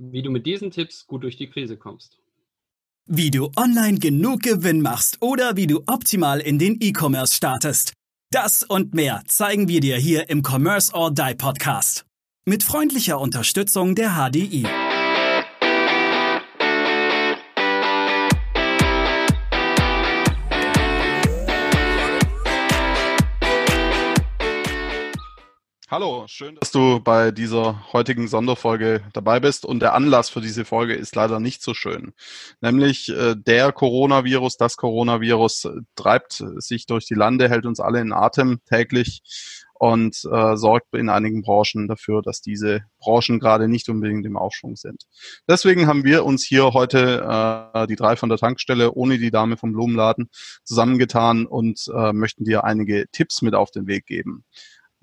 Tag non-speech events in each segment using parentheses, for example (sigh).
wie du mit diesen Tipps gut durch die Krise kommst. Wie du online genug Gewinn machst oder wie du optimal in den E-Commerce startest. Das und mehr zeigen wir dir hier im Commerce or Die Podcast. Mit freundlicher Unterstützung der HDI. Hallo, schön, dass du bei dieser heutigen Sonderfolge dabei bist. Und der Anlass für diese Folge ist leider nicht so schön. Nämlich äh, der Coronavirus, das Coronavirus äh, treibt sich durch die Lande, hält uns alle in Atem täglich und äh, sorgt in einigen Branchen dafür, dass diese Branchen gerade nicht unbedingt im Aufschwung sind. Deswegen haben wir uns hier heute äh, die drei von der Tankstelle ohne die Dame vom Blumenladen zusammengetan und äh, möchten dir einige Tipps mit auf den Weg geben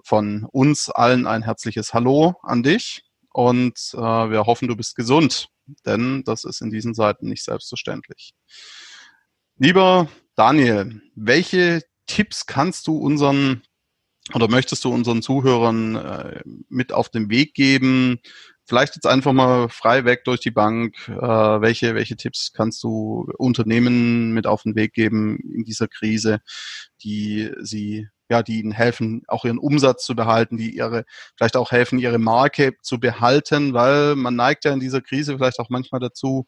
von uns allen ein herzliches Hallo an dich und äh, wir hoffen, du bist gesund, denn das ist in diesen Zeiten nicht selbstverständlich. Lieber Daniel, welche Tipps kannst du unseren oder möchtest du unseren Zuhörern äh, mit auf den Weg geben? Vielleicht jetzt einfach mal frei weg durch die Bank. Äh, welche, welche Tipps kannst du Unternehmen mit auf den Weg geben in dieser Krise, die sie ja, die ihnen helfen, auch ihren Umsatz zu behalten, die ihre, vielleicht auch helfen, ihre Marke zu behalten, weil man neigt ja in dieser Krise vielleicht auch manchmal dazu,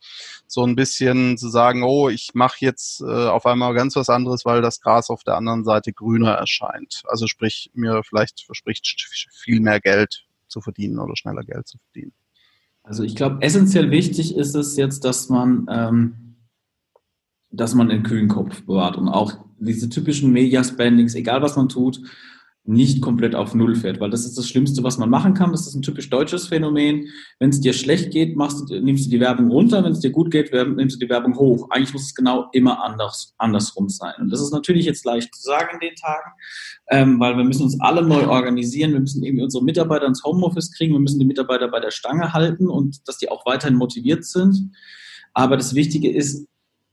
so ein bisschen zu sagen, oh, ich mache jetzt äh, auf einmal ganz was anderes, weil das Gras auf der anderen Seite grüner erscheint. Also sprich, mir vielleicht verspricht viel mehr Geld zu verdienen oder schneller Geld zu verdienen. Also ich glaube, essentiell wichtig ist es jetzt, dass man ähm dass man einen kühlen Kopf bewahrt und auch diese typischen Media-Spendings, egal was man tut, nicht komplett auf Null fährt, weil das ist das Schlimmste, was man machen kann. Das ist ein typisch deutsches Phänomen. Wenn es dir schlecht geht, machst du, nimmst du die Werbung runter. Wenn es dir gut geht, nimmst du die Werbung hoch. Eigentlich muss es genau immer anders, andersrum sein. Und das ist natürlich jetzt leicht zu sagen in den Tagen, ähm, weil wir müssen uns alle neu organisieren. Wir müssen irgendwie unsere Mitarbeiter ins Homeoffice kriegen. Wir müssen die Mitarbeiter bei der Stange halten und dass die auch weiterhin motiviert sind. Aber das Wichtige ist,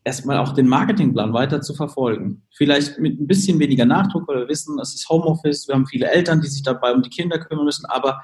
erstmal auch den Marketingplan weiter zu verfolgen. Vielleicht mit ein bisschen weniger Nachdruck, weil wir wissen, es ist Homeoffice, wir haben viele Eltern, die sich dabei um die Kinder kümmern müssen, aber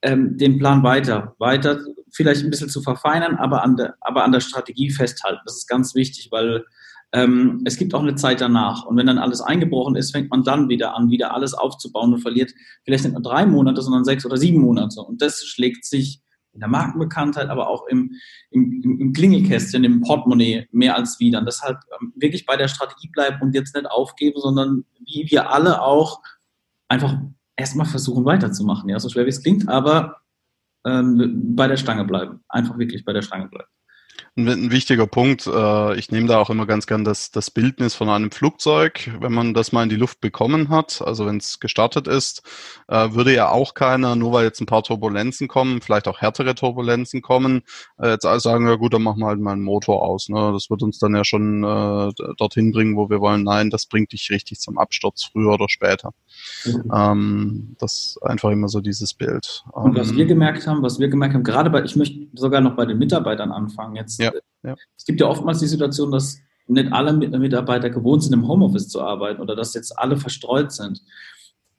ähm, den Plan weiter, weiter vielleicht ein bisschen zu verfeinern, aber an der, aber an der Strategie festhalten. Das ist ganz wichtig, weil ähm, es gibt auch eine Zeit danach. Und wenn dann alles eingebrochen ist, fängt man dann wieder an, wieder alles aufzubauen und verliert vielleicht nicht nur drei Monate, sondern sechs oder sieben Monate. Und das schlägt sich in der Markenbekanntheit, aber auch im, im, im Klingelkästchen, im Portemonnaie mehr als wieder. Und deshalb ähm, wirklich bei der Strategie bleiben und jetzt nicht aufgeben, sondern wie wir alle auch einfach erstmal versuchen weiterzumachen. Ja, so schwer wie es klingt, aber ähm, bei der Stange bleiben. Einfach wirklich bei der Stange bleiben. Ein, wichtiger Punkt, äh, ich nehme da auch immer ganz gern das, das Bildnis von einem Flugzeug, wenn man das mal in die Luft bekommen hat, also wenn es gestartet ist, äh, würde ja auch keiner, nur weil jetzt ein paar Turbulenzen kommen, vielleicht auch härtere Turbulenzen kommen, äh, jetzt sagen, ja gut, dann machen wir halt mal einen Motor aus. Ne? Das wird uns dann ja schon dorthin bringen, wo wir wollen. Nein, das bringt dich richtig zum Absturz, früher oder später. Mhm. Ähm, das ist einfach immer so dieses Bild. Und was ähm, wir gemerkt haben, was wir gemerkt haben, gerade bei, ich möchte sogar noch bei den Mitarbeitern anfangen jetzt, ja, ja. Es gibt ja oftmals die Situation, dass nicht alle Mitarbeiter gewohnt sind, im Homeoffice zu arbeiten oder dass jetzt alle verstreut sind.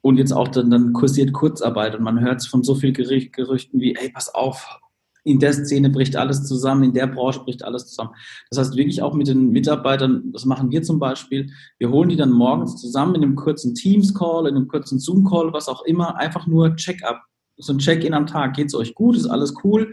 Und jetzt auch dann, dann kursiert Kurzarbeit und man hört von so vielen Gerüchten wie, hey, pass auf, in der Szene bricht alles zusammen, in der Branche bricht alles zusammen. Das heißt wirklich auch mit den Mitarbeitern, das machen wir zum Beispiel, wir holen die dann morgens zusammen in einem kurzen Teams-Call, in einem kurzen Zoom-Call, was auch immer, einfach nur Check-up, so ein Check-in am Tag. Geht es euch gut? Ist alles cool?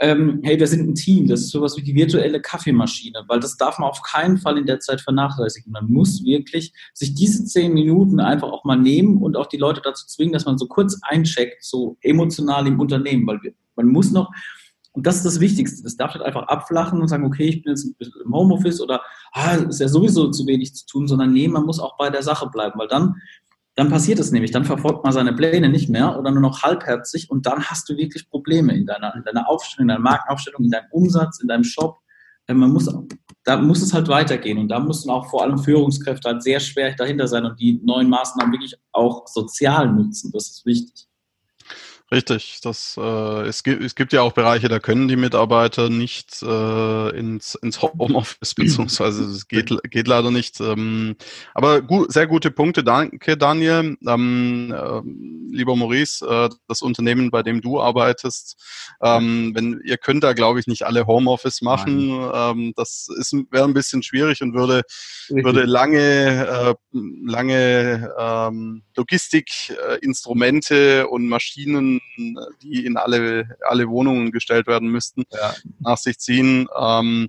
ähm, hey, wir sind ein Team, das ist sowas wie die virtuelle Kaffeemaschine, weil das darf man auf keinen Fall in der Zeit vernachlässigen. Man muss wirklich sich diese zehn Minuten einfach auch mal nehmen und auch die Leute dazu zwingen, dass man so kurz eincheckt, so emotional im Unternehmen, weil wir, man muss noch, und das ist das Wichtigste, das darf nicht einfach abflachen und sagen, okay, ich bin jetzt im Homeoffice oder ah, ist ja sowieso zu wenig zu tun, sondern nee, man muss auch bei der Sache bleiben, weil dann dann passiert es nämlich, dann verfolgt man seine Pläne nicht mehr oder nur noch halbherzig und dann hast du wirklich Probleme in deiner, in deiner Aufstellung, in deiner Markenaufstellung, in deinem Umsatz, in deinem Shop. Äh, man muss, da muss es halt weitergehen und da müssen auch vor allem Führungskräfte halt sehr schwer dahinter sein und die neuen Maßnahmen wirklich auch sozial nutzen. Das ist wichtig. Richtig, das, äh, es, gibt, es gibt ja auch Bereiche, da können die Mitarbeiter nicht äh, ins, ins Homeoffice, beziehungsweise es geht, geht leider nicht. Ähm, aber gut, sehr gute Punkte, danke Daniel. Ähm, äh, lieber Maurice, äh, das Unternehmen, bei dem du arbeitest, ähm, wenn ihr könnt da, glaube ich, nicht alle Homeoffice machen. Ähm, das ist wäre ein bisschen schwierig und würde, würde lange, äh, lange ähm, Logistikinstrumente und Maschinen die in alle, alle Wohnungen gestellt werden müssten, ja. nach sich ziehen. Ähm,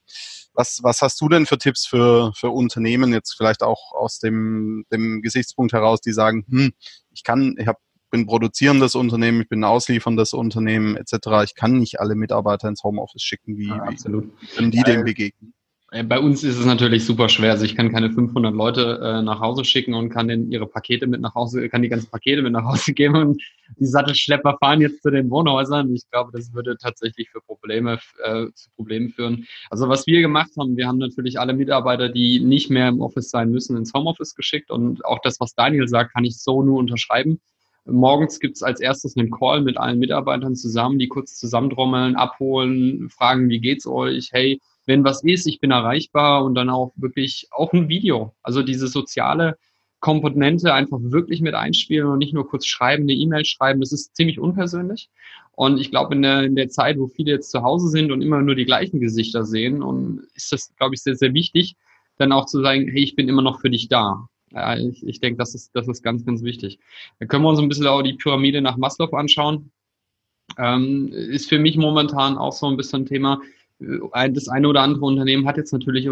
was, was hast du denn für Tipps für, für Unternehmen jetzt vielleicht auch aus dem, dem Gesichtspunkt heraus, die sagen, hm, ich kann, ich habe bin produzierendes Unternehmen, ich bin auslieferndes Unternehmen etc. Ich kann nicht alle Mitarbeiter ins Homeoffice schicken. Wie, ja, wie können die dem begegnen? Äh, bei uns ist es natürlich super schwer. Also ich kann keine 500 Leute äh, nach Hause schicken und kann denen ihre Pakete mit nach Hause, kann die ganzen Pakete mit nach Hause (laughs) geben und die Sattelschlepper fahren jetzt zu den Wohnhäusern. Ich glaube, das würde tatsächlich für Probleme, äh, zu Problemen führen. Also was wir gemacht haben, wir haben natürlich alle Mitarbeiter, die nicht mehr im Office sein müssen, ins Homeoffice geschickt und auch das, was Daniel sagt, kann ich so nur unterschreiben. Morgens gibt's als erstes einen Call mit allen Mitarbeitern zusammen, die kurz zusammendrommeln, abholen, fragen, wie geht's euch? Hey, wenn was ist, ich bin erreichbar und dann auch wirklich auch ein Video. Also diese soziale Komponente einfach wirklich mit einspielen und nicht nur kurz schreiben, eine E-Mail schreiben. Das ist ziemlich unpersönlich. Und ich glaube, in der, in der Zeit, wo viele jetzt zu Hause sind und immer nur die gleichen Gesichter sehen, und ist das, glaube ich, sehr, sehr wichtig, dann auch zu sagen, hey, ich bin immer noch für dich da. Ja, ich, ich denke, das ist, das ist ganz, ganz wichtig. Dann können wir uns ein bisschen auch die Pyramide nach Maslow anschauen. Ähm, ist für mich momentan auch so ein bisschen ein Thema, das eine oder andere Unternehmen hat jetzt natürlich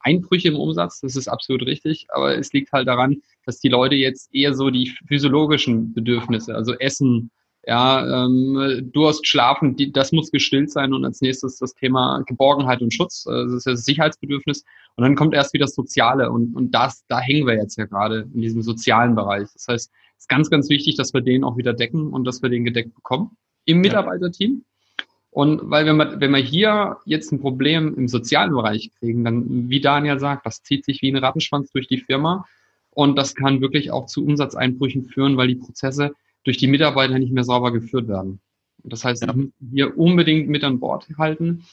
Einbrüche im Umsatz, das ist absolut richtig, aber es liegt halt daran, dass die Leute jetzt eher so die physiologischen Bedürfnisse, also Essen, ja, ähm, Durst, Schlafen, die, das muss gestillt sein und als nächstes das Thema Geborgenheit und Schutz, äh, das ist das Sicherheitsbedürfnis und dann kommt erst wieder das Soziale und, und das, da hängen wir jetzt ja gerade in diesem sozialen Bereich. Das heißt, es ist ganz, ganz wichtig, dass wir den auch wieder decken und dass wir den gedeckt bekommen im Mitarbeiterteam. Und weil wenn wir, wenn wir hier jetzt ein Problem im sozialen Bereich kriegen, dann, wie Daniel sagt, das zieht sich wie ein Rattenschwanz durch die Firma und das kann wirklich auch zu Umsatzeinbrüchen führen, weil die Prozesse durch die Mitarbeiter nicht mehr sauber geführt werden. Das heißt, ja. hier unbedingt mit an Bord halten.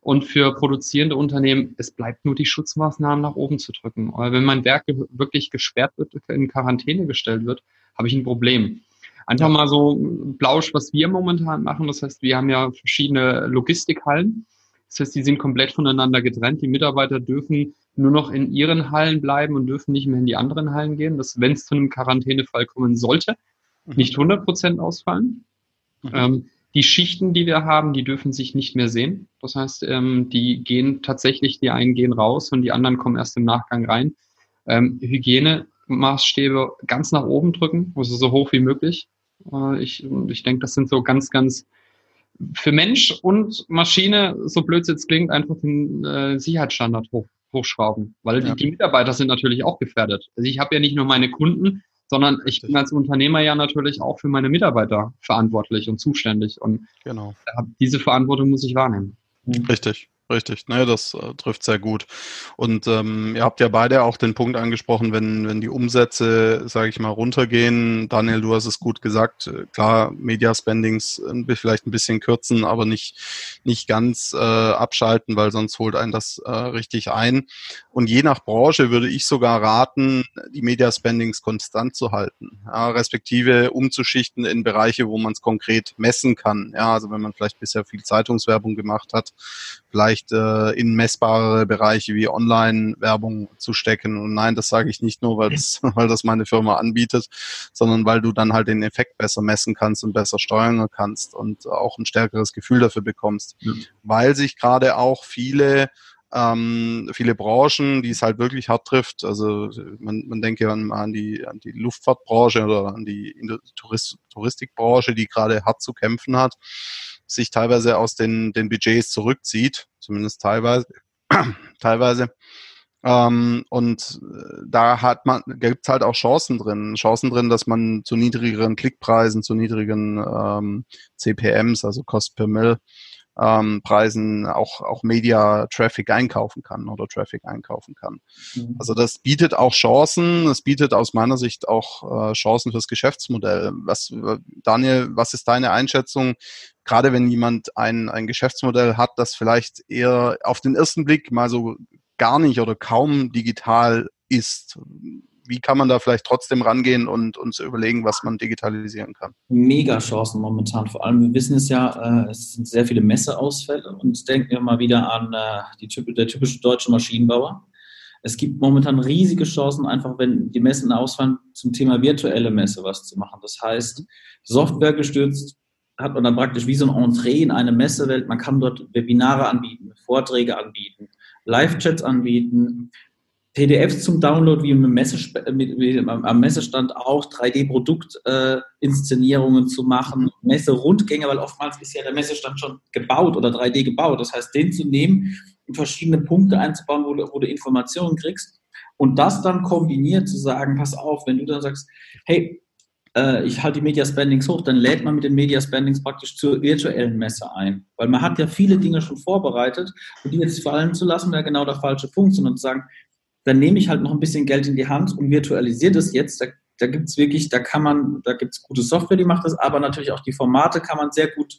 Und für produzierende Unternehmen, es bleibt nur die Schutzmaßnahmen nach oben zu drücken. Aber wenn mein Werk wirklich gesperrt wird, in Quarantäne gestellt wird, habe ich ein Problem. Einfach mal so Blausch, was wir momentan machen. Das heißt, wir haben ja verschiedene Logistikhallen. Das heißt, die sind komplett voneinander getrennt. Die Mitarbeiter dürfen nur noch in ihren Hallen bleiben und dürfen nicht mehr in die anderen Hallen gehen. Das, wenn es zu einem Quarantänefall kommen sollte, mhm. nicht 100 Prozent ausfallen. Mhm. Ähm, die Schichten, die wir haben, die dürfen sich nicht mehr sehen. Das heißt, ähm, die gehen tatsächlich, die einen gehen raus und die anderen kommen erst im Nachgang rein. Ähm, Hygienemaßstäbe ganz nach oben drücken, also so hoch wie möglich. Äh, ich, ich denke, das sind so ganz, ganz für Mensch und Maschine, so blöd es jetzt klingt, einfach den äh, Sicherheitsstandard hoch, hochschrauben. Weil ja. die, die, Mitarbeiter sind natürlich auch gefährdet. Also ich habe ja nicht nur meine Kunden, sondern ich bin als Unternehmer ja natürlich auch für meine Mitarbeiter verantwortlich und zuständig. Und genau. diese Verantwortung muss ich wahrnehmen. Richtig. Richtig, ne, das äh, trifft sehr gut. Und ähm, ihr habt ja beide auch den Punkt angesprochen, wenn, wenn die Umsätze, sage ich mal, runtergehen. Daniel, du hast es gut gesagt. Klar, Media Spendings äh, vielleicht ein bisschen kürzen, aber nicht, nicht ganz äh, abschalten, weil sonst holt einen das äh, richtig ein. Und je nach Branche würde ich sogar raten, die Media Spendings konstant zu halten, ja, respektive umzuschichten in Bereiche, wo man es konkret messen kann. Ja, also wenn man vielleicht bisher viel Zeitungswerbung gemacht hat, vielleicht äh, in messbare Bereiche wie Online-Werbung zu stecken. Und nein, das sage ich nicht nur, weil das, (laughs) weil das meine Firma anbietet, sondern weil du dann halt den Effekt besser messen kannst und besser steuern kannst und auch ein stärkeres Gefühl dafür bekommst. Mhm. Weil sich gerade auch viele ähm, viele Branchen, die es halt wirklich hart trifft. Also man, man denke an, an, die, an die Luftfahrtbranche oder an die Tourist, Touristikbranche, die gerade hart zu kämpfen hat sich teilweise aus den, den Budgets zurückzieht, zumindest teilweise. (clears throat) teilweise. Ähm, und äh, da hat man, gibt es halt auch Chancen drin. Chancen drin, dass man zu niedrigeren Klickpreisen, zu niedrigen ähm, CPMs, also Cost per Mill, ähm, Preisen auch, auch Media-Traffic einkaufen kann oder Traffic einkaufen kann. Mhm. Also das bietet auch Chancen, es bietet aus meiner Sicht auch äh, Chancen fürs Geschäftsmodell. Was, Daniel, was ist deine Einschätzung? Gerade wenn jemand ein, ein Geschäftsmodell hat, das vielleicht eher auf den ersten Blick mal so gar nicht oder kaum digital ist wie kann man da vielleicht trotzdem rangehen und uns überlegen, was man digitalisieren kann? Mega Chancen momentan. Vor allem, wir wissen es ja, äh, es sind sehr viele Messeausfälle und denken wir mal wieder an äh, die, der typische deutsche Maschinenbauer. Es gibt momentan riesige Chancen, einfach wenn die Messen ausfallen, zum Thema virtuelle Messe was zu machen. Das heißt, Software gestützt hat man dann praktisch wie so ein Entree in eine Messewelt. Man kann dort Webinare anbieten, Vorträge anbieten, Live-Chats anbieten, PDFs zum Download, wie, Messe, wie am Messestand auch 3D-Produktinszenierungen äh, zu machen, Messe-Rundgänge, weil oftmals ist ja der Messestand schon gebaut oder 3D gebaut. Das heißt, den zu nehmen und verschiedene Punkte einzubauen, wo du, wo du Informationen kriegst und das dann kombiniert zu sagen, pass auf, wenn du dann sagst, hey, äh, ich halte die Media Spendings hoch, dann lädt man mit den Media Spendings praktisch zur virtuellen Messe ein. Weil man hat ja viele Dinge schon vorbereitet und die jetzt fallen zu lassen, wäre genau der falsche Punkt, sondern zu sagen, dann nehme ich halt noch ein bisschen Geld in die Hand und virtualisiere das jetzt. Da, da gibt es wirklich, da kann man, da gibt es gute Software, die macht das, aber natürlich auch die Formate kann man sehr gut,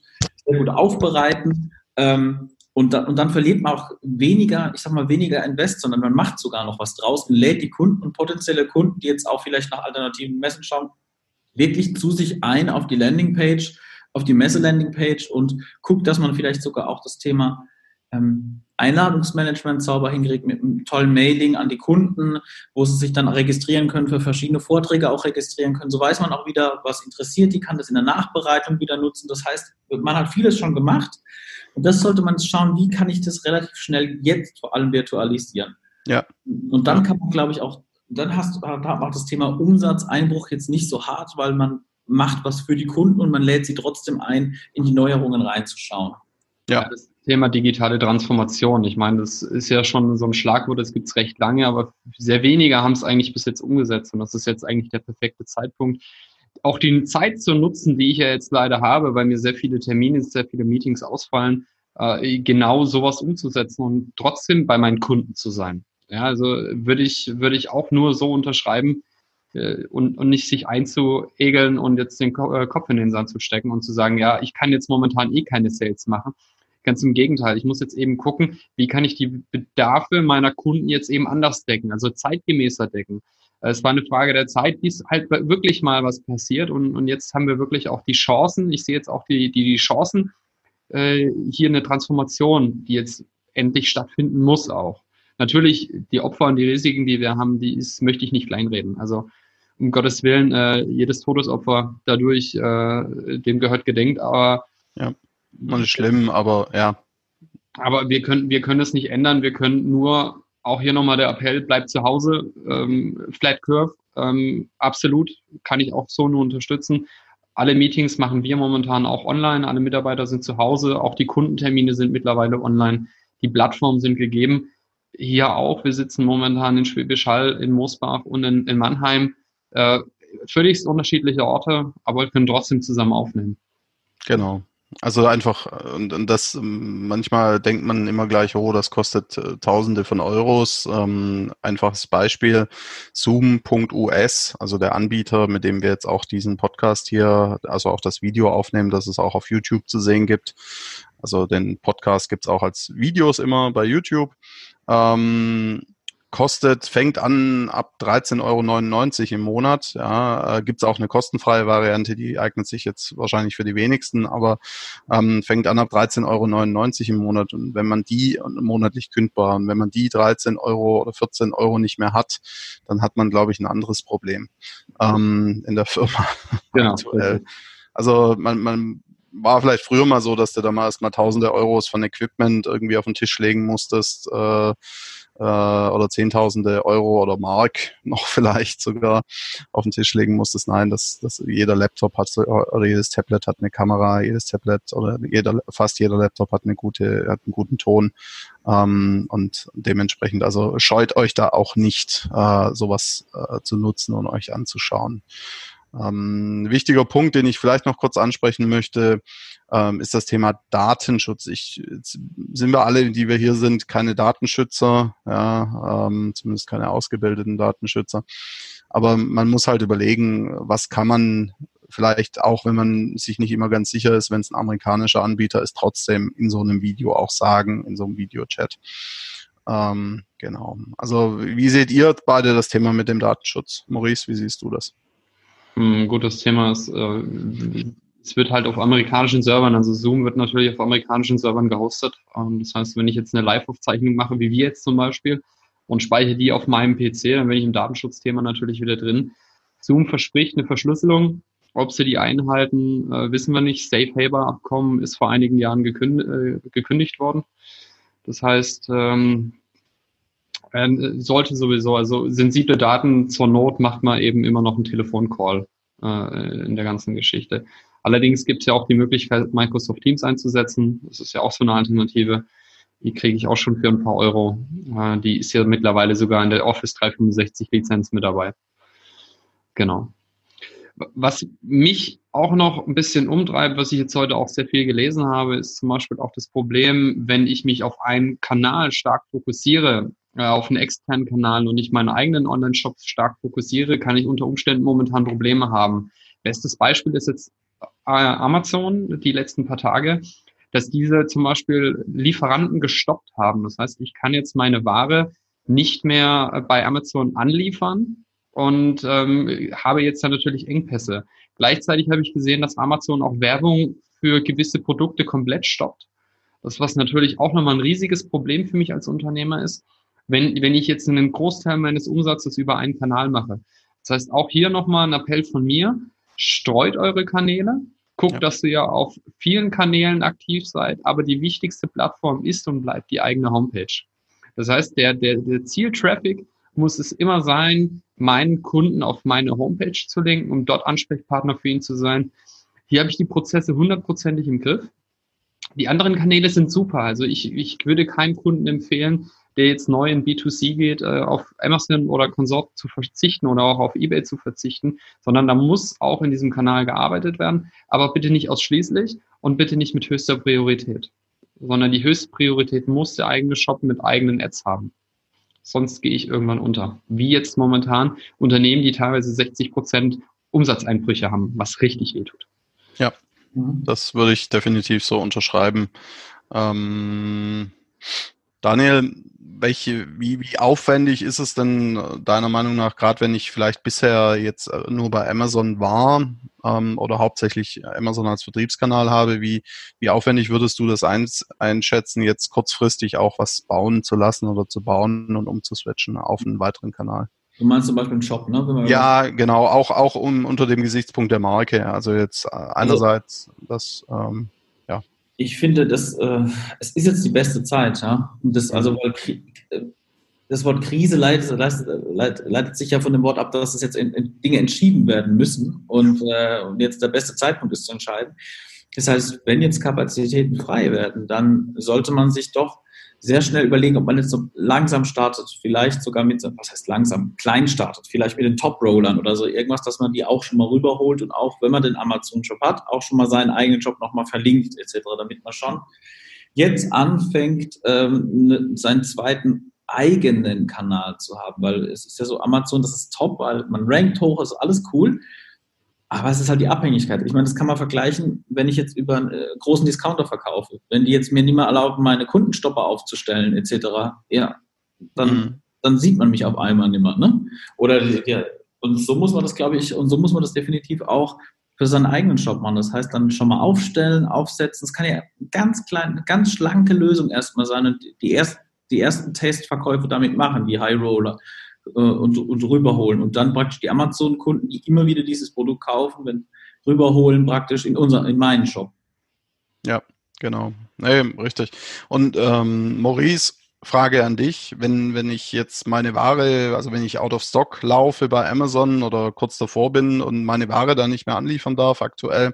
sehr gut aufbereiten. Ähm, und, da, und dann verliert man auch weniger, ich sag mal, weniger Invest, sondern man macht sogar noch was draus und lädt die Kunden und potenzielle Kunden, die jetzt auch vielleicht nach alternativen Messen schauen, wirklich zu sich ein auf die Landingpage, auf die Messe-Landingpage und guckt, dass man vielleicht sogar auch das Thema ähm, Einladungsmanagement sauber hinkriegt mit einem tollen Mailing an die Kunden, wo sie sich dann registrieren können für verschiedene Vorträge, auch registrieren können. So weiß man auch wieder, was interessiert die, kann das in der Nachbereitung wieder nutzen. Das heißt, man hat vieles schon gemacht und das sollte man schauen, wie kann ich das relativ schnell jetzt vor allem virtualisieren. Ja. Und dann kann man, glaube ich, auch, dann hast, hat auch das Thema Umsatzeinbruch jetzt nicht so hart, weil man macht was für die Kunden und man lädt sie trotzdem ein, in die Neuerungen reinzuschauen. Ja, das Thema digitale Transformation. Ich meine, das ist ja schon so ein Schlagwort, das gibt es recht lange, aber sehr wenige haben es eigentlich bis jetzt umgesetzt und das ist jetzt eigentlich der perfekte Zeitpunkt. Auch die Zeit zu nutzen, die ich ja jetzt leider habe, weil mir sehr viele Termine, sehr viele Meetings ausfallen, äh, genau sowas umzusetzen und trotzdem bei meinen Kunden zu sein. Ja, also würde ich, würde ich auch nur so unterschreiben, äh, und, und nicht sich einzuegeln und jetzt den äh, Kopf in den Sand zu stecken und zu sagen, ja, ich kann jetzt momentan eh keine Sales machen. Ganz im Gegenteil. Ich muss jetzt eben gucken, wie kann ich die Bedarfe meiner Kunden jetzt eben anders decken, also zeitgemäßer decken. Es war eine Frage der Zeit, bis halt wirklich mal was passiert und, und jetzt haben wir wirklich auch die Chancen. Ich sehe jetzt auch die, die, die Chancen, äh, hier eine Transformation, die jetzt endlich stattfinden muss auch. Natürlich, die Opfer und die Risiken, die wir haben, die ist, möchte ich nicht kleinreden. Also um Gottes Willen, äh, jedes Todesopfer dadurch, äh, dem gehört gedenkt, aber ja. Ist schlimm, aber ja. Aber wir können, wir können es nicht ändern. Wir können nur, auch hier nochmal der Appell, bleibt zu Hause. Ähm, Flat Curve, ähm, absolut, kann ich auch so nur unterstützen. Alle Meetings machen wir momentan auch online. Alle Mitarbeiter sind zu Hause. Auch die Kundentermine sind mittlerweile online. Die Plattformen sind gegeben. Hier auch. Wir sitzen momentan in Schwäbisch Hall, in Moosbach und in, in Mannheim. Äh, völlig unterschiedliche Orte, aber wir können trotzdem zusammen aufnehmen. Genau. Also einfach, und, und das manchmal denkt man immer gleich, oh, das kostet äh, Tausende von Euros. Ähm, einfaches Beispiel, Zoom.us, also der Anbieter, mit dem wir jetzt auch diesen Podcast hier, also auch das Video aufnehmen, dass es auch auf YouTube zu sehen gibt. Also den Podcast gibt's auch als Videos immer bei YouTube. Ähm, kostet, fängt an ab 13,99 Euro im Monat. Ja, äh, Gibt es auch eine kostenfreie Variante, die eignet sich jetzt wahrscheinlich für die wenigsten, aber ähm, fängt an ab 13,99 Euro im Monat. Und wenn man die monatlich kündbar und wenn man die 13 Euro oder 14 Euro nicht mehr hat, dann hat man, glaube ich, ein anderes Problem ähm, in der Firma. (laughs) Genau. Also man, man war vielleicht früher mal so, dass du da mal erst mal tausende Euros von Equipment irgendwie auf den Tisch legen musstest. Äh, äh, oder Zehntausende Euro oder Mark (laughs) noch vielleicht sogar auf den Tisch legen musstest. Nein, das, das jeder Laptop hat oder jedes Tablet hat eine Kamera, jedes Tablet oder jeder, fast jeder Laptop hat eine gute, hat einen guten Ton. Ähm, und dementsprechend, also scheut euch da auch nicht, äh, sowas äh, zu nutzen und euch anzuschauen. Ähm, wichtiger Punkt, den ich vielleicht noch kurz ansprechen möchte, ähm, ist das Thema Datenschutz. Ich, sind wir alle, die wir hier sind, keine Datenschützer, ja, ähm, zumindest keine ausgebildeten Datenschützer. Aber man muss halt überlegen, was kann man vielleicht auch, wenn man sich nicht immer ganz sicher ist, wenn es ein amerikanischer Anbieter ist, trotzdem in so einem Video auch sagen, in so einem Videochat. Ähm, genau. Also wie seht ihr beide das Thema mit dem Datenschutz? Maurice, wie siehst du das? Ein hm, gutes Thema ist, äh, es wird halt auf amerikanischen Servern, also Zoom wird natürlich auf amerikanischen Servern gehostet. Ähm, das heißt, wenn ich jetzt eine Live-Aufzeichnung mache, wie wir jetzt zum Beispiel, und speichere die auf meinem PC, dann bin ich im Datenschutzthema natürlich wieder drin. Zoom verspricht eine Verschlüsselung. Ob sie die einhalten, äh, wissen wir nicht. Safe Haber Abkommen ist vor einigen Jahren gekündigt, äh, gekündigt worden. Das heißt, ähm, äh, sollte sowieso, also sensible Daten zur Not macht man eben immer noch einen Telefoncall äh, in der ganzen Geschichte. Allerdings gibt es ja auch die Möglichkeit, Microsoft Teams einzusetzen. Das ist ja auch so eine Alternative. Die kriege ich auch schon für ein paar Euro. Äh, die ist ja mittlerweile sogar in der Office 365 Lizenz mit dabei. Genau. Was mich auch noch ein bisschen umtreibt, was ich jetzt heute auch sehr viel gelesen habe, ist zum Beispiel auch das Problem, wenn ich mich auf einen Kanal stark fokussiere, auf einen externen Kanal und nicht meinen eigenen Online-Shops stark fokussiere, kann ich unter Umständen momentan Probleme haben. Bestes Beispiel ist jetzt äh, Amazon, die letzten paar Tage, dass diese zum Beispiel Lieferanten gestoppt haben. Das heißt, ich kann jetzt meine Ware nicht mehr äh, bei Amazon anliefern, und ähm, habe jetzt dann natürlich Engpässe. Gleichzeitig habe ich gesehen, dass Amazon auch Werbung für gewisse Produkte komplett stoppt. Das, was natürlich auch nochmal ein riesiges Problem für mich als Unternehmer ist, wenn, wenn ich jetzt einen Großteil meines Umsatzes über einen Kanal mache. Das heißt, auch hier nochmal ein Appell von mir, streut eure Kanäle, guckt, ja. dass ihr auf vielen Kanälen aktiv seid, aber die wichtigste Plattform ist und bleibt die eigene Homepage. Das heißt, der, der, der Zieltraffic muss es immer sein, meinen Kunden auf meine Homepage zu lenken, um dort Ansprechpartner für ihn zu sein. Hier habe ich die Prozesse hundertprozentig im Griff. Die anderen Kanäle sind super. Also ich, ich würde keinem Kunden empfehlen, der jetzt neu in B2C geht, äh, auf Amazon oder Consort zu verzichten oder auch auf eBay zu verzichten, sondern da muss auch in diesem Kanal gearbeitet werden, aber bitte nicht ausschließlich und bitte nicht mit höchster Priorität, sondern die höchste Priorität muss der eigene Shop mit eigenen Ads haben sonst gehe ich irgendwann unter. Wie jetzt momentan Unternehmen, die teilweise 60 Prozent Umsatzeinbrüche haben, was richtig wehtut. Ja, mhm. das würde ich definitiv so unterschreiben. Ähm, Daniel, welche, wie, wie aufwendig ist es denn deiner Meinung nach, gerade wenn ich vielleicht bisher jetzt äh, nur bei Amazon war ähm, oder hauptsächlich Amazon als Vertriebskanal habe, wie, wie aufwendig würdest du das eins, einschätzen, jetzt kurzfristig auch was bauen zu lassen oder zu bauen und umzuswitchen auf einen weiteren Kanal? Du meinst zum Beispiel einen Shop, ne? ja, genau, auch, auch um, unter dem Gesichtspunkt der Marke. Also jetzt äh, einerseits also, das ähm, ich finde, das, äh, es ist jetzt die beste Zeit, ja. Und das, also, weil äh, das Wort Krise leitet, leitet, leitet, sich ja von dem Wort ab, dass es jetzt in, in Dinge entschieden werden müssen und, äh, und jetzt der beste Zeitpunkt ist zu entscheiden. Das heißt, wenn jetzt Kapazitäten frei werden, dann sollte man sich doch sehr schnell überlegen, ob man jetzt so langsam startet, vielleicht sogar mit, was heißt langsam, klein startet, vielleicht mit den Top-Rollern oder so irgendwas, dass man die auch schon mal rüberholt und auch, wenn man den Amazon-Shop hat, auch schon mal seinen eigenen Job nochmal verlinkt etc., damit man schon jetzt anfängt, ähm, ne, seinen zweiten eigenen Kanal zu haben, weil es ist ja so, Amazon, das ist top, weil man rankt hoch, ist alles cool, aber es ist halt die Abhängigkeit. Ich meine, das kann man vergleichen, wenn ich jetzt über einen äh, großen Discounter verkaufe. Wenn die jetzt mir nicht mehr erlauben, meine Kundenstopper aufzustellen, etc., ja, dann, mhm. dann sieht man mich auf einmal nicht mehr. Ne? Oder ja, und so muss man das, glaube ich, und so muss man das definitiv auch für seinen eigenen Shop machen. Das heißt, dann schon mal aufstellen, aufsetzen. Es kann ja ganz klein, ganz schlanke Lösung erstmal sein und die, erst, die ersten Testverkäufe damit machen, die High Roller äh, und, und rüberholen. Und dann praktisch die Amazon-Kunden, die immer wieder dieses Produkt kaufen, wenn, rüberholen praktisch in, unser, in meinen Shop. Ja, genau. Nee, richtig. Und ähm, Maurice, Frage an dich, wenn, wenn ich jetzt meine Ware, also wenn ich out of stock laufe bei Amazon oder kurz davor bin und meine Ware dann nicht mehr anliefern darf aktuell,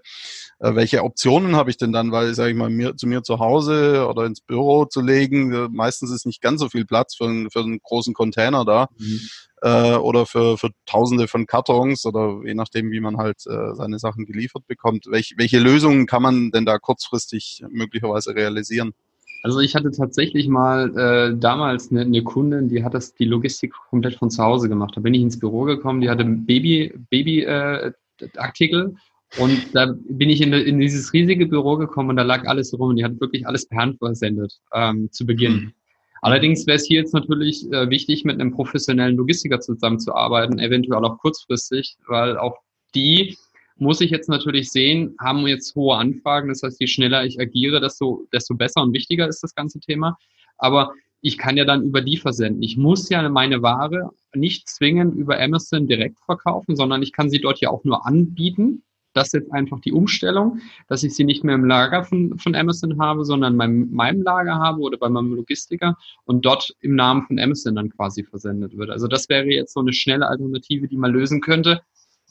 äh, welche Optionen habe ich denn dann? Weil, sage ich mal, mir, zu mir zu Hause oder ins Büro zu legen, äh, meistens ist nicht ganz so viel Platz für, einen, für einen großen Container da. Mhm. Äh, oder für, für tausende von Kartons oder je nachdem, wie man halt äh, seine Sachen geliefert bekommt. Welch, welche Lösungen kann man denn da kurzfristig möglicherweise realisieren? Also ich hatte tatsächlich mal äh, damals eine, eine Kundin, die hat das die Logistik komplett von zu Hause gemacht. Da bin ich ins Büro gekommen, die hatte Baby Baby äh, Artikel und da bin ich in, in, dieses riesige Büro gekommen und da lag alles rum und die hat wirklich alles per Hand versendet ähm, zu Beginn. Mhm. Allerdings wäre es hier jetzt natürlich äh, wichtig, mit einem professionellen Logistiker zusammenzuarbeiten, eventuell auch kurzfristig, weil auch die muss ich jetzt natürlich sehen, haben jetzt hohe Anfragen. Das heißt, je schneller ich agiere, desto, desto besser und wichtiger ist das ganze Thema. Aber ich kann ja dann über die versenden. Ich muss ja meine Ware nicht zwingend über Amazon direkt verkaufen, sondern ich kann sie dort ja auch nur anbieten. Das ist jetzt einfach die Umstellung, dass ich sie nicht mehr im Lager von, von Amazon habe, sondern in meinem Lager habe oder bei meinem Logistiker und dort im Namen von Amazon dann quasi versendet wird. Also das wäre jetzt so eine schnelle Alternative, die man lösen könnte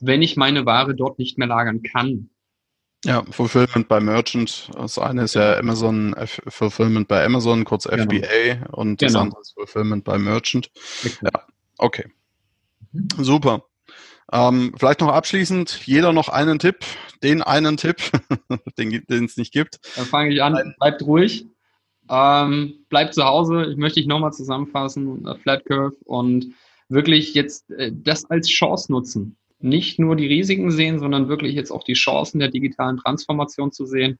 wenn ich meine Ware dort nicht mehr lagern kann. Ja, Fulfillment bei Merchant. Das eine ist ja Amazon, F Fulfillment bei Amazon, kurz genau. FBA, und das genau. andere ist Fulfillment bei Merchant. Ja, okay. Super. Ähm, vielleicht noch abschließend, jeder noch einen Tipp, den einen Tipp, (laughs) den es nicht gibt. Dann fange ich an, bleibt ruhig, ähm, bleibt zu Hause. Ich möchte dich nochmal zusammenfassen, Flat Curve und wirklich jetzt äh, das als Chance nutzen nicht nur die Risiken sehen, sondern wirklich jetzt auch die Chancen der digitalen Transformation zu sehen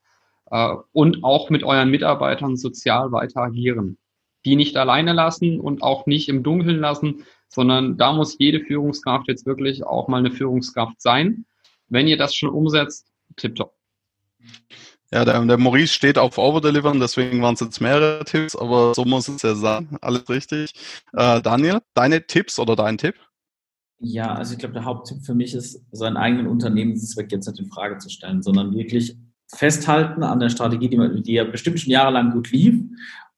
äh, und auch mit euren Mitarbeitern sozial weiter agieren. Die nicht alleine lassen und auch nicht im Dunkeln lassen, sondern da muss jede Führungskraft jetzt wirklich auch mal eine Führungskraft sein. Wenn ihr das schon umsetzt, tipptopp. Ja, der, der Maurice steht auf Overdelivern, deswegen waren es jetzt mehrere Tipps, aber so muss es ja sein. Alles richtig. Äh, Daniel, deine Tipps oder dein Tipp? Ja, also ich glaube, der Haupttipp für mich ist, seinen eigenen Unternehmenszweck jetzt nicht in Frage zu stellen, sondern wirklich festhalten an der Strategie, die, die ja bestimmt schon jahrelang gut lief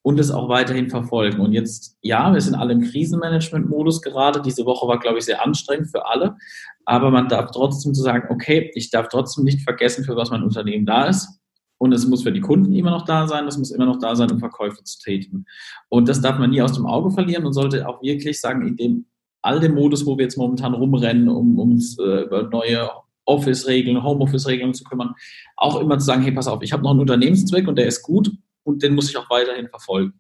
und es auch weiterhin verfolgen. Und jetzt, ja, wir sind alle im Krisenmanagement-Modus gerade. Diese Woche war, glaube ich, sehr anstrengend für alle. Aber man darf trotzdem zu sagen, okay, ich darf trotzdem nicht vergessen, für was mein Unternehmen da ist. Und es muss für die Kunden immer noch da sein, es muss immer noch da sein, um Verkäufe zu tätigen. Und das darf man nie aus dem Auge verlieren und sollte auch wirklich sagen, in dem all dem Modus, wo wir jetzt momentan rumrennen, um uns äh, über neue Office-Regeln, Homeoffice-Regeln zu kümmern, auch immer zu sagen, hey, pass auf, ich habe noch einen Unternehmenszweck und der ist gut und den muss ich auch weiterhin verfolgen.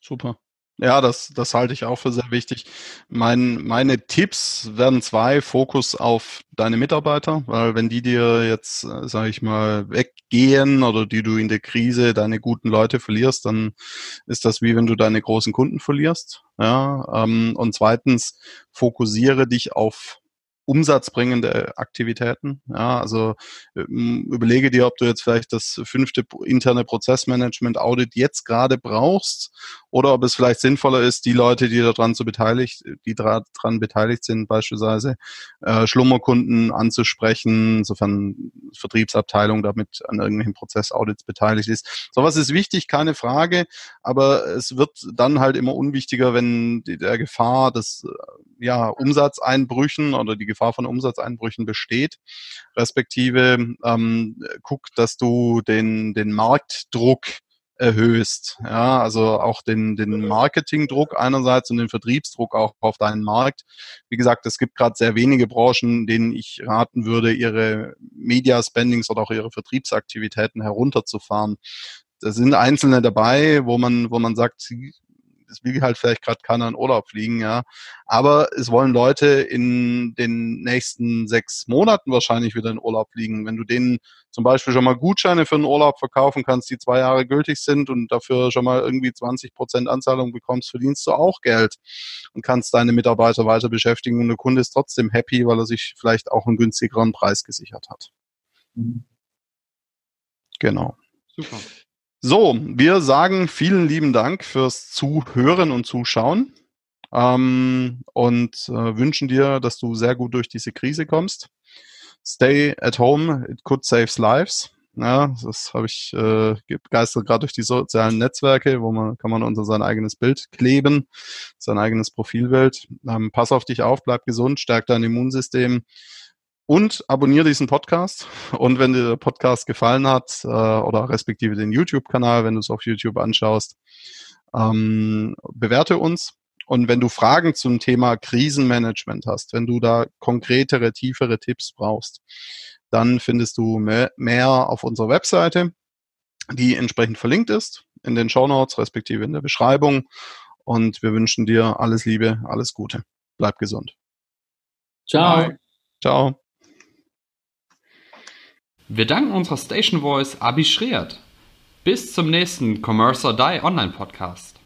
Super. Ja, das, das halte ich auch für sehr wichtig. Mein, meine Tipps werden zwei, Fokus auf deine Mitarbeiter, weil wenn die dir jetzt, äh, sage ich mal, weggehen oder die du in der Krise deine guten Leute verlierst, dann ist das wie wenn du deine großen Kunden verlierst. Ja, ähm, und zweitens, fokussiere dich auf umsatzbringende Aktivitäten. Ja, also ähm, überlege dir, ob du jetzt vielleicht das fünfte interne Prozessmanagement Audit jetzt gerade brauchst oder ob es vielleicht sinnvoller ist, die Leute, die daran zu beteiligt, die daran beteiligt sind, beispielsweise äh, Schlummerkunden anzusprechen, sofern Vertriebsabteilung damit an irgendwelchen Prozessaudits beteiligt ist. Sowas ist wichtig, keine Frage, aber es wird dann halt immer unwichtiger, wenn die, der Gefahr des ja, Umsatzeinbrüchen oder die Gefahr von Umsatzeinbrüchen besteht, respektive ähm, guck, dass du den, den Marktdruck erhöhst. Ja, also auch den, den Marketingdruck einerseits und den Vertriebsdruck auch auf deinen Markt. Wie gesagt, es gibt gerade sehr wenige Branchen, denen ich raten würde, ihre Media Spendings oder auch ihre Vertriebsaktivitäten herunterzufahren. Da sind einzelne dabei, wo man, wo man sagt, es will halt vielleicht gerade keiner in Urlaub fliegen, ja. Aber es wollen Leute in den nächsten sechs Monaten wahrscheinlich wieder in Urlaub fliegen. Wenn du denen zum Beispiel schon mal Gutscheine für einen Urlaub verkaufen kannst, die zwei Jahre gültig sind und dafür schon mal irgendwie 20 Prozent Anzahlung bekommst, verdienst du auch Geld und kannst deine Mitarbeiter weiter beschäftigen und der Kunde ist trotzdem happy, weil er sich vielleicht auch einen günstigeren Preis gesichert hat. Mhm. Genau. Super. So, wir sagen vielen lieben Dank fürs Zuhören und Zuschauen ähm, und äh, wünschen dir, dass du sehr gut durch diese Krise kommst. Stay at home, it could save lives. Ja, das habe ich äh, begeistert gerade durch die sozialen Netzwerke, wo man kann man unter sein eigenes Bild kleben, sein eigenes Profilbild. Ähm, pass auf dich auf, bleib gesund, stärk dein Immunsystem und abonniere diesen Podcast. Und wenn dir der Podcast gefallen hat äh, oder respektive den YouTube-Kanal, wenn du es auf YouTube anschaust, ähm, bewerte uns. Und wenn du Fragen zum Thema Krisenmanagement hast, wenn du da konkretere, tiefere Tipps brauchst, dann findest du mehr auf unserer Webseite, die entsprechend verlinkt ist in den Show Notes respektive in der Beschreibung. Und wir wünschen dir alles Liebe, alles Gute. Bleib gesund. Ciao. Ciao. Wir danken unserer Station Voice Abi Schreert. Bis zum nächsten Commerce or Die Online Podcast.